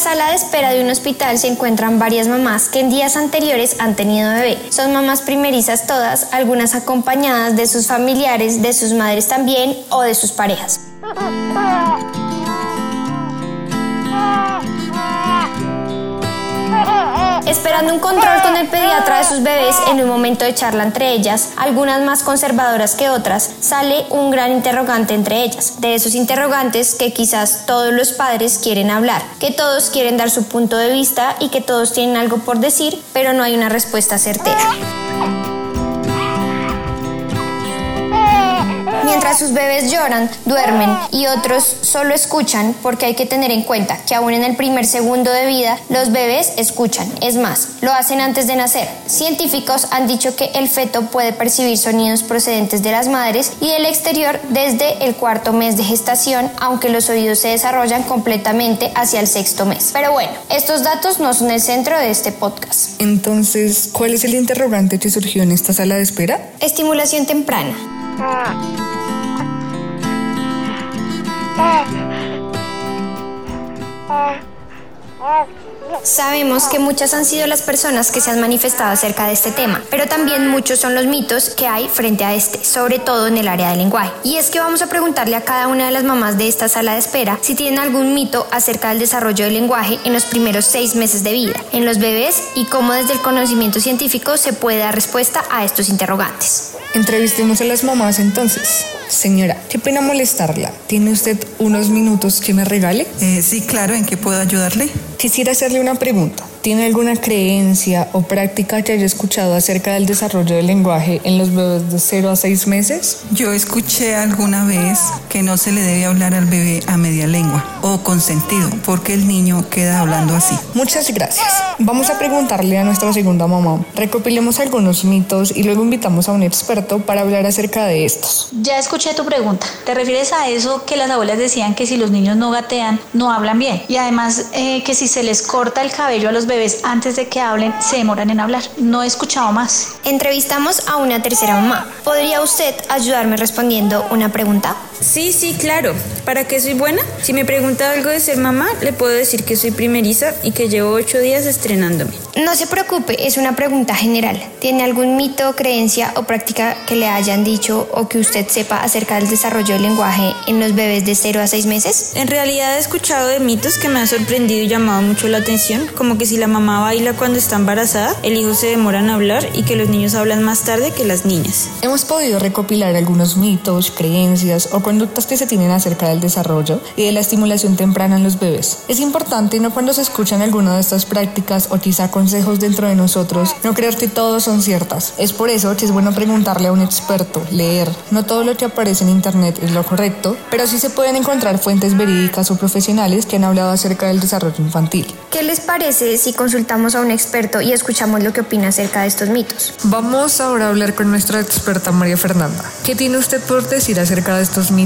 Sala de espera de un hospital se encuentran varias mamás que en días anteriores han tenido bebé. Son mamás primerizas todas, algunas acompañadas de sus familiares, de sus madres también o de sus parejas. Esperando un control con el pediatra de sus bebés en un momento de charla entre ellas, algunas más conservadoras que otras, sale un gran interrogante entre ellas. De esos interrogantes que quizás todos los padres quieren hablar, que todos quieren dar su punto de vista y que todos tienen algo por decir, pero no hay una respuesta certera. Mientras sus bebés lloran, duermen y otros solo escuchan porque hay que tener en cuenta que aún en el primer segundo de vida los bebés escuchan. Es más, lo hacen antes de nacer. Científicos han dicho que el feto puede percibir sonidos procedentes de las madres y del exterior desde el cuarto mes de gestación, aunque los oídos se desarrollan completamente hacia el sexto mes. Pero bueno, estos datos no son el centro de este podcast. Entonces, ¿cuál es el interrogante que surgió en esta sala de espera? Estimulación temprana. Sabemos que muchas han sido las personas que se han manifestado acerca de este tema, pero también muchos son los mitos que hay frente a este, sobre todo en el área del lenguaje. Y es que vamos a preguntarle a cada una de las mamás de esta sala de espera si tienen algún mito acerca del desarrollo del lenguaje en los primeros seis meses de vida, en los bebés y cómo desde el conocimiento científico se puede dar respuesta a estos interrogantes. Entrevistemos a las mamás entonces. Señora, qué pena molestarla. ¿Tiene usted unos minutos que me regale? Eh, sí, claro, ¿en qué puedo ayudarle? Quisiera hacerle una pregunta. ¿Tiene alguna creencia o práctica que haya escuchado acerca del desarrollo del lenguaje en los bebés de 0 a 6 meses? Yo escuché alguna vez que no se le debe hablar al bebé a media lengua o con sentido, porque el niño queda hablando así. Muchas gracias. Vamos a preguntarle a nuestra segunda mamá. Recopilemos algunos mitos y luego invitamos a un experto para hablar acerca de estos. Ya escuché tu pregunta. ¿Te refieres a eso que las abuelas decían que si los niños no gatean, no hablan bien? Y además eh, que si se les corta el cabello a los antes de que hablen, se demoran en hablar. No he escuchado más. Entrevistamos a una tercera mamá. ¿Podría usted ayudarme respondiendo una pregunta? Sí, sí, claro. ¿Para qué soy buena? Si me pregunta algo de ser mamá, le puedo decir que soy primeriza y que llevo ocho días estrenándome. No se preocupe, es una pregunta general. ¿Tiene algún mito, creencia o práctica que le hayan dicho o que usted sepa acerca del desarrollo del lenguaje en los bebés de 0 a 6 meses? En realidad he escuchado de mitos que me han sorprendido y llamado mucho la atención, como que si la mamá baila cuando está embarazada, el hijo se demora en hablar y que los niños hablan más tarde que las niñas. Hemos podido recopilar algunos mitos, creencias o conductas que se tienen acerca del desarrollo y de la estimulación temprana en los bebés. Es importante no cuando se escuchan alguna de estas prácticas o quizá consejos dentro de nosotros, no creer que todos son ciertas. Es por eso que es bueno preguntarle a un experto, leer. No todo lo que aparece en internet es lo correcto, pero sí se pueden encontrar fuentes verídicas o profesionales que han hablado acerca del desarrollo infantil. ¿Qué les parece si consultamos a un experto y escuchamos lo que opina acerca de estos mitos? Vamos ahora a hablar con nuestra experta María Fernanda. ¿Qué tiene usted por decir acerca de estos mitos?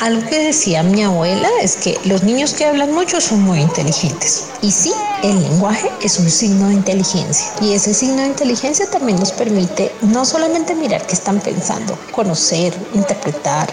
Algo que decía mi abuela es que los niños que hablan mucho son muy inteligentes. Y sí, el lenguaje es un signo de inteligencia. Y ese signo de inteligencia también nos permite no solamente mirar qué están pensando, conocer, interpretar,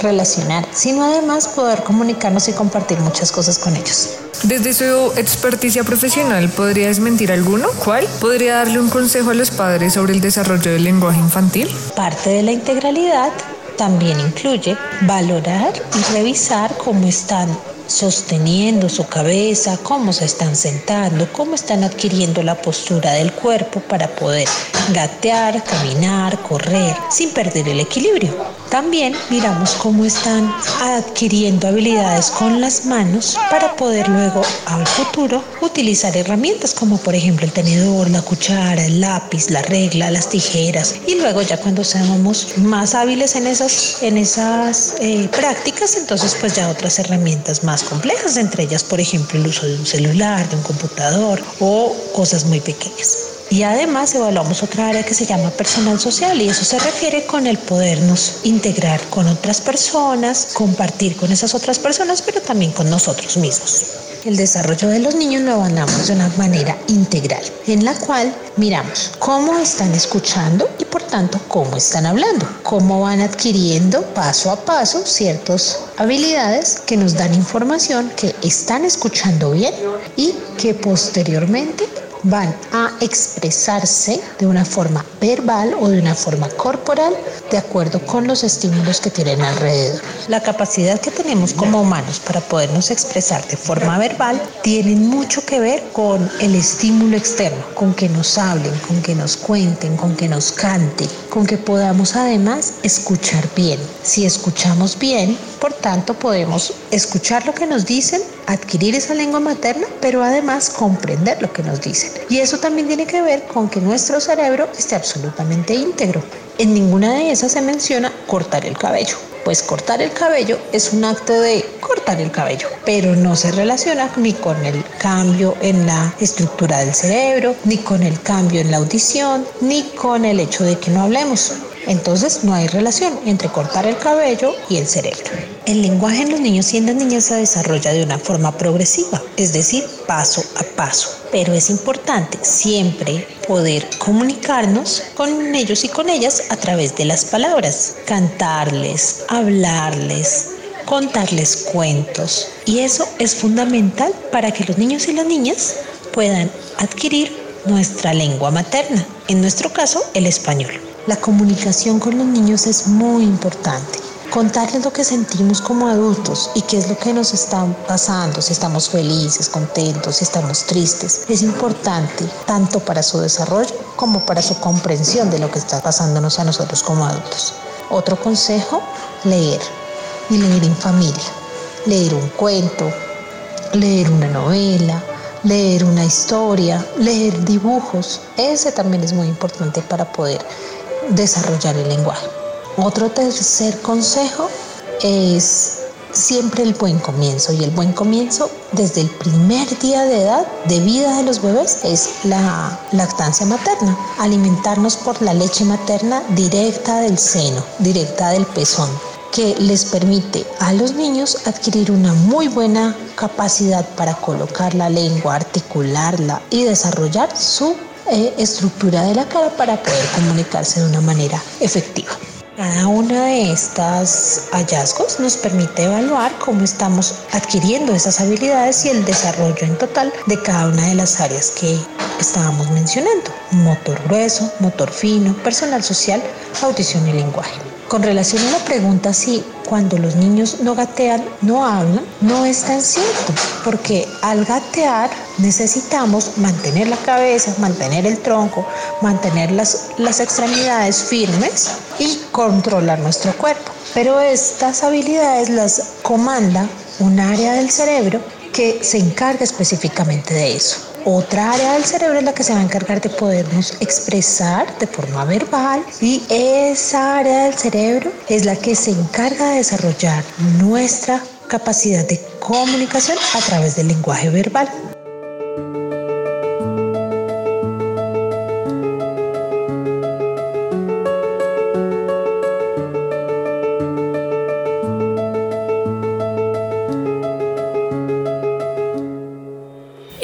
relacionar, sino además poder comunicarnos y compartir muchas cosas con ellos. Desde su experticia profesional, ¿podría desmentir alguno? ¿Cuál? ¿Podría darle un consejo a los padres sobre el desarrollo del lenguaje infantil? Parte de la integralidad también incluye valorar y revisar cómo están sosteniendo su cabeza, cómo se están sentando, cómo están adquiriendo la postura del cuerpo para poder gatear, caminar, correr, sin perder el equilibrio. También miramos cómo están adquiriendo habilidades con las manos para poder luego al futuro utilizar herramientas como por ejemplo el tenedor, la cuchara, el lápiz, la regla, las tijeras y luego ya cuando seamos más hábiles en esas, en esas eh, prácticas, entonces pues ya otras herramientas más complejas, entre ellas por ejemplo el uso de un celular, de un computador o cosas muy pequeñas. Y además evaluamos otra área que se llama personal social y eso se refiere con el podernos integrar con otras personas, compartir con esas otras personas, pero también con nosotros mismos. El desarrollo de los niños lo evaluamos de una manera integral, en la cual miramos cómo están escuchando y por tanto cómo están hablando, cómo van adquiriendo paso a paso ciertas habilidades que nos dan información que están escuchando bien y que posteriormente van a expresarse de una forma verbal o de una forma corporal de acuerdo con los estímulos que tienen alrededor. La capacidad que tenemos como humanos para podernos expresar de forma verbal tiene mucho que ver con el estímulo externo, con que nos hablen, con que nos cuenten, con que nos canten, con que podamos además escuchar bien. Si escuchamos bien, por tanto podemos escuchar lo que nos dicen, adquirir esa lengua materna, pero además comprender lo que nos dicen. Y eso también tiene que ver con que nuestro cerebro esté absolutamente íntegro. En ninguna de esas se menciona cortar el cabello. Pues cortar el cabello es un acto de cortar el cabello, pero no se relaciona ni con el cambio en la estructura del cerebro, ni con el cambio en la audición, ni con el hecho de que no hablemos. Entonces no hay relación entre cortar el cabello y el cerebro. El lenguaje en los niños y en las niñas se desarrolla de una forma progresiva, es decir, paso a paso. Pero es importante siempre poder comunicarnos con ellos y con ellas a través de las palabras, cantarles, hablarles, contarles cuentos. Y eso es fundamental para que los niños y las niñas puedan adquirir nuestra lengua materna, en nuestro caso el español. La comunicación con los niños es muy importante. Contarles lo que sentimos como adultos y qué es lo que nos está pasando, si estamos felices, contentos, si estamos tristes, es importante tanto para su desarrollo como para su comprensión de lo que está pasándonos a nosotros como adultos. Otro consejo, leer y leer en familia. Leer un cuento, leer una novela, leer una historia, leer dibujos. Ese también es muy importante para poder desarrollar el lenguaje. Otro tercer consejo es siempre el buen comienzo y el buen comienzo desde el primer día de edad de vida de los bebés es la lactancia materna, alimentarnos por la leche materna directa del seno, directa del pezón que les permite a los niños adquirir una muy buena capacidad para colocar la lengua, articularla y desarrollar su eh, estructura de la cara para poder comunicarse de una manera efectiva. Cada uno de estos hallazgos nos permite evaluar cómo estamos adquiriendo esas habilidades y el desarrollo en total de cada una de las áreas que estábamos mencionando. Motor grueso, motor fino, personal social, audición y lenguaje. Con relación a la pregunta si cuando los niños no gatean, no hablan, no es tan cierto, porque al gatear necesitamos mantener la cabeza, mantener el tronco, mantener las, las extremidades firmes y controlar nuestro cuerpo. Pero estas habilidades las comanda un área del cerebro que se encarga específicamente de eso. Otra área del cerebro es la que se va a encargar de podernos expresar de forma verbal y esa área del cerebro es la que se encarga de desarrollar nuestra capacidad de comunicación a través del lenguaje verbal.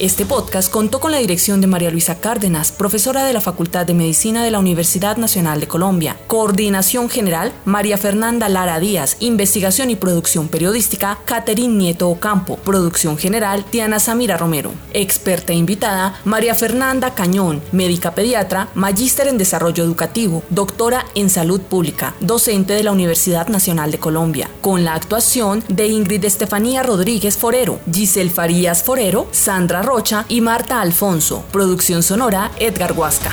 Este podcast contó con la dirección de María Luisa Cárdenas, profesora de la Facultad de Medicina de la Universidad Nacional de Colombia. Coordinación general, María Fernanda Lara Díaz. Investigación y producción periodística, Caterín Nieto Ocampo. Producción general, Diana Samira Romero. Experta invitada, María Fernanda Cañón, médica pediatra, magíster en desarrollo educativo, doctora en salud pública, docente de la Universidad Nacional de Colombia, con la actuación de Ingrid Estefanía Rodríguez Forero, Giselle Farías Forero, Sandra Rocha y Marta Alfonso. Producción sonora, Edgar Huasca.